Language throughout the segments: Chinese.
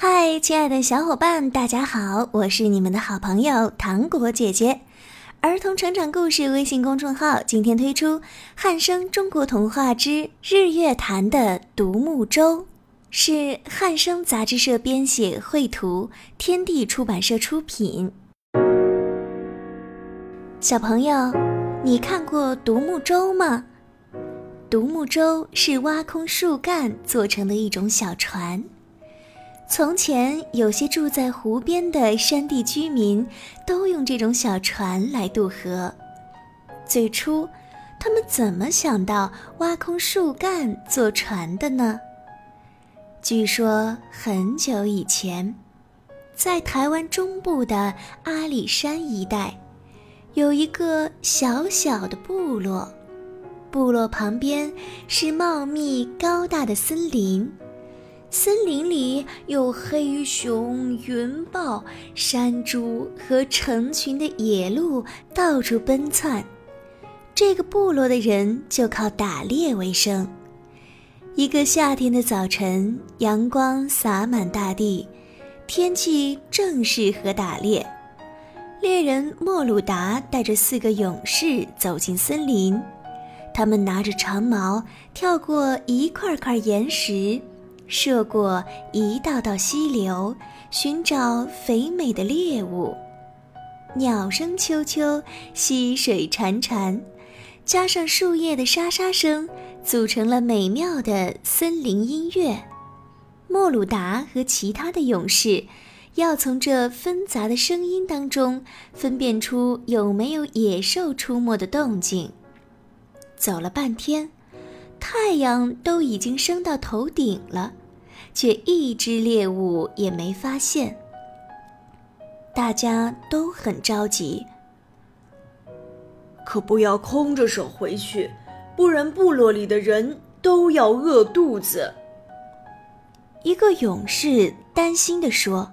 嗨，亲爱的小伙伴，大家好，我是你们的好朋友糖果姐姐。儿童成长故事微信公众号今天推出《汉声中国童话之日月潭的独木舟》，是汉声杂志社编写，绘图，天地出版社出品。小朋友，你看过独木舟吗？独木舟是挖空树干做成的一种小船。从前，有些住在湖边的山地居民都用这种小船来渡河。最初，他们怎么想到挖空树干做船的呢？据说很久以前，在台湾中部的阿里山一带，有一个小小的部落，部落旁边是茂密高大的森林。森林里有黑熊、云豹、山猪和成群的野鹿到处奔窜。这个部落的人就靠打猎为生。一个夏天的早晨，阳光洒满大地，天气正适合打猎。猎人莫鲁达带着四个勇士走进森林，他们拿着长矛，跳过一块块岩石。涉过一道道溪流，寻找肥美的猎物。鸟声啾啾，溪水潺潺，加上树叶的沙沙声，组成了美妙的森林音乐。莫鲁达和其他的勇士要从这纷杂的声音当中分辨出有没有野兽出没的动静。走了半天。太阳都已经升到头顶了，却一只猎物也没发现。大家都很着急，可不要空着手回去，不然部落里的人都要饿肚子。一个勇士担心地说：“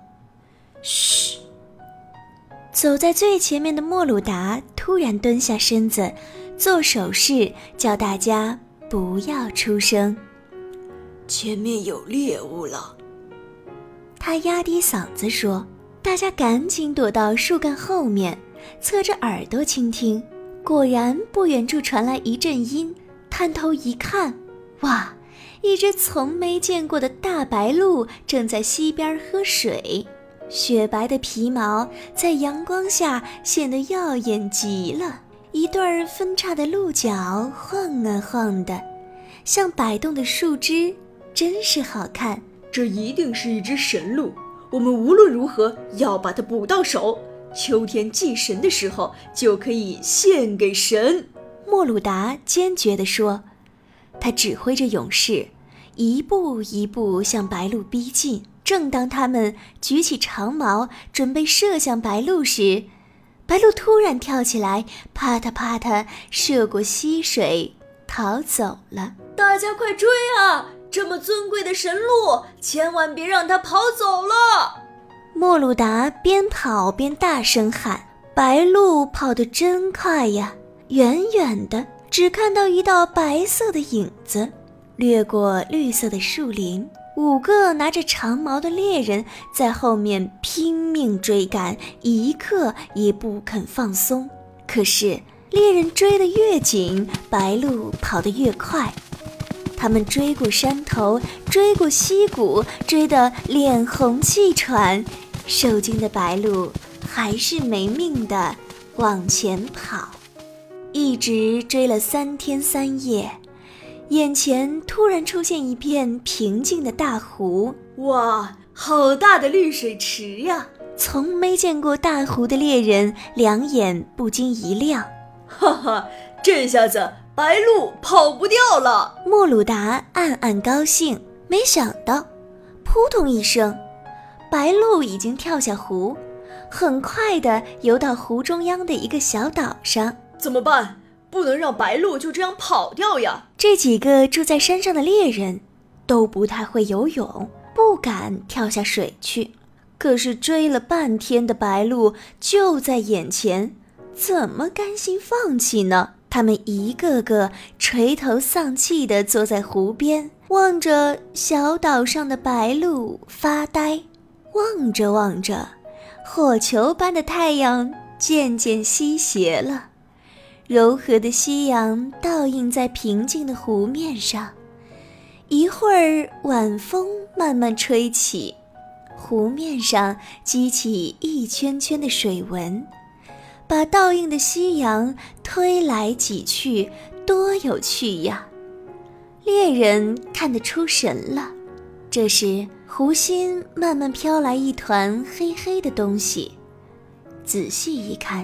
嘘。”走在最前面的莫鲁达突然蹲下身子，做手势，叫大家。不要出声，前面有猎物了。他压低嗓子说：“大家赶紧躲到树干后面，侧着耳朵倾听。”果然，不远处传来一阵音。探头一看，哇，一只从没见过的大白鹭正在溪边喝水，雪白的皮毛在阳光下显得耀眼极了。一对儿分叉的鹿角晃啊晃的，像摆动的树枝，真是好看。这一定是一只神鹿，我们无论如何要把它捕到手。秋天祭神的时候，就可以献给神。莫鲁达坚决地说。他指挥着勇士，一步一步向白鹿逼近。正当他们举起长矛准备射向白鹿时，白鹿突然跳起来，啪嗒啪嗒射过溪水，逃走了。大家快追啊！这么尊贵的神鹿，千万别让它跑走了！莫鲁达边跑边大声喊：“白鹿跑得真快呀！远远的，只看到一道白色的影子，掠过绿色的树林。”五个拿着长矛的猎人在后面拼命追赶，一刻也不肯放松。可是猎人追得越紧，白鹿跑得越快。他们追过山头，追过溪谷，追得脸红气喘，受惊的白鹿还是没命的往前跑，一直追了三天三夜。眼前突然出现一片平静的大湖，哇，好大的绿水池呀！从没见过大湖的猎人两眼不禁一亮，哈哈，这下子白鹭跑不掉了。莫鲁达暗暗高兴，没想到，扑通一声，白鹭已经跳下湖，很快的游到湖中央的一个小岛上。怎么办？不能让白鹭就这样跑掉呀！这几个住在山上的猎人都不太会游泳，不敢跳下水去。可是追了半天的白鹭就在眼前，怎么甘心放弃呢？他们一个个垂头丧气地坐在湖边，望着小岛上的白鹭发呆。望着望着，火球般的太阳渐渐西斜了，柔和的夕阳倒映在平静的湖面上。一会儿，晚风慢慢吹起，湖面上激起一圈圈的水纹，把倒映的夕阳推来挤去，多有趣呀！猎人看得出神了。这时，湖心慢慢飘来一团黑黑的东西，仔细一看，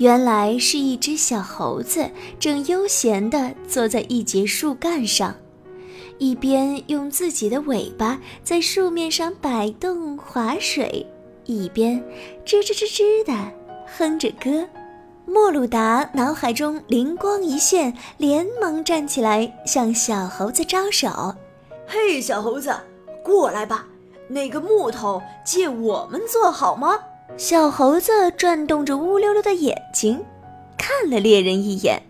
原来是一只小猴子，正悠闲地坐在一节树干上。一边用自己的尾巴在树面上摆动划水，一边吱吱吱吱地哼着歌。莫鲁达脑海中灵光一现，连忙站起来向小猴子招手：“嘿，小猴子，过来吧！那个木头借我们做好吗？”小猴子转动着乌溜溜的眼睛，看了猎人一眼。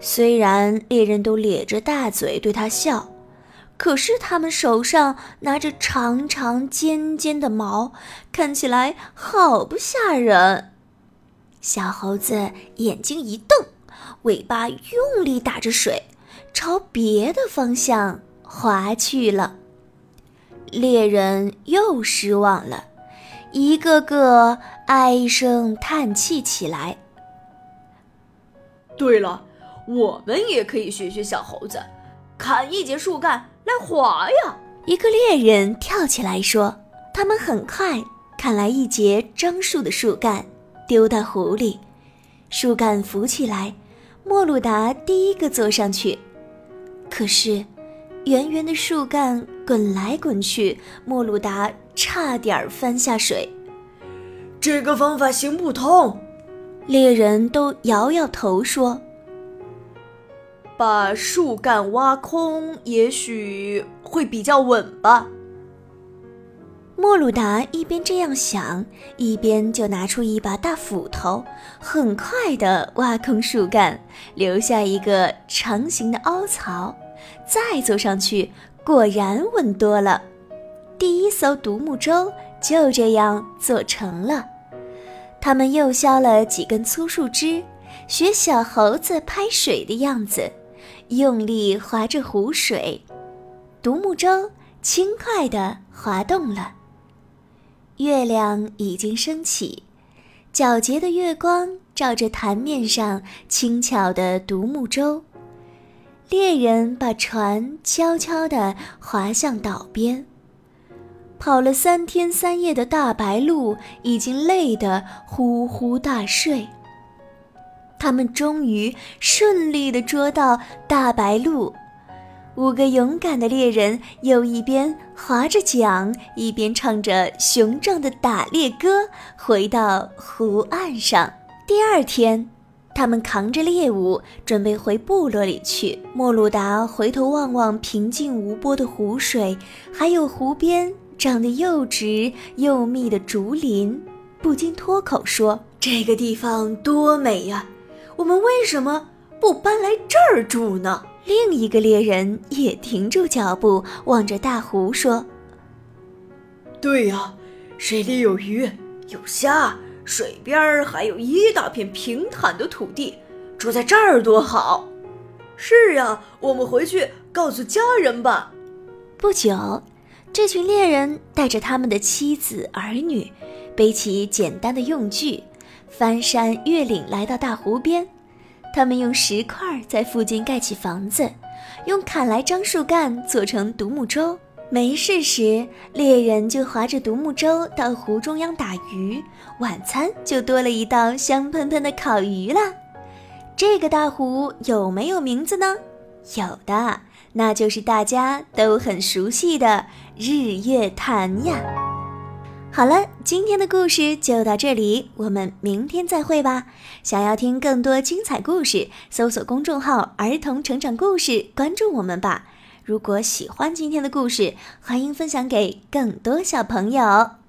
虽然猎人都咧着大嘴对他笑。可是他们手上拿着长长尖尖的毛，看起来好不吓人。小猴子眼睛一瞪，尾巴用力打着水，朝别的方向划去了。猎人又失望了，一个个唉声叹气起来。对了，我们也可以学学小猴子，砍一截树干。来划呀！一个猎人跳起来说：“他们很快砍来一截樟树的树干，丢到湖里。树干浮起来，莫鲁达第一个坐上去。可是，圆圆的树干滚来滚去，莫鲁达差点翻下水。这个方法行不通。猎人都摇摇头说。”把树干挖空，也许会比较稳吧。莫鲁达一边这样想，一边就拿出一把大斧头，很快地挖空树干，留下一个长形的凹槽，再坐上去，果然稳多了。第一艘独木舟就这样做成了。他们又削了几根粗树枝，学小猴子拍水的样子。用力划着湖水，独木舟轻快地滑动了。月亮已经升起，皎洁的月光照着潭面上轻巧的独木舟。猎人把船悄悄地划向岛边。跑了三天三夜的大白鹿已经累得呼呼大睡。他们终于顺利地捉到大白鹿，五个勇敢的猎人又一边划着桨，一边唱着雄壮的打猎歌，回到湖岸上。第二天，他们扛着猎物准备回部落里去。莫鲁达回头望望平静无波的湖水，还有湖边长得又直又密的竹林，不禁脱口说：“这个地方多美呀！”我们为什么不搬来这儿住呢？另一个猎人也停住脚步，望着大湖说：“对呀，水里有鱼有虾，水边还有一大片平坦的土地，住在这儿多好。”是呀，我们回去告诉家人吧。不久，这群猎人带着他们的妻子儿女，背起简单的用具。翻山越岭来到大湖边，他们用石块在附近盖起房子，用砍来樟树干做成独木舟。没事时，猎人就划着独木舟到湖中央打鱼，晚餐就多了一道香喷喷的烤鱼了。这个大湖有没有名字呢？有的，那就是大家都很熟悉的日月潭呀。好了，今天的故事就到这里，我们明天再会吧。想要听更多精彩故事，搜索公众号“儿童成长故事”，关注我们吧。如果喜欢今天的故事，欢迎分享给更多小朋友。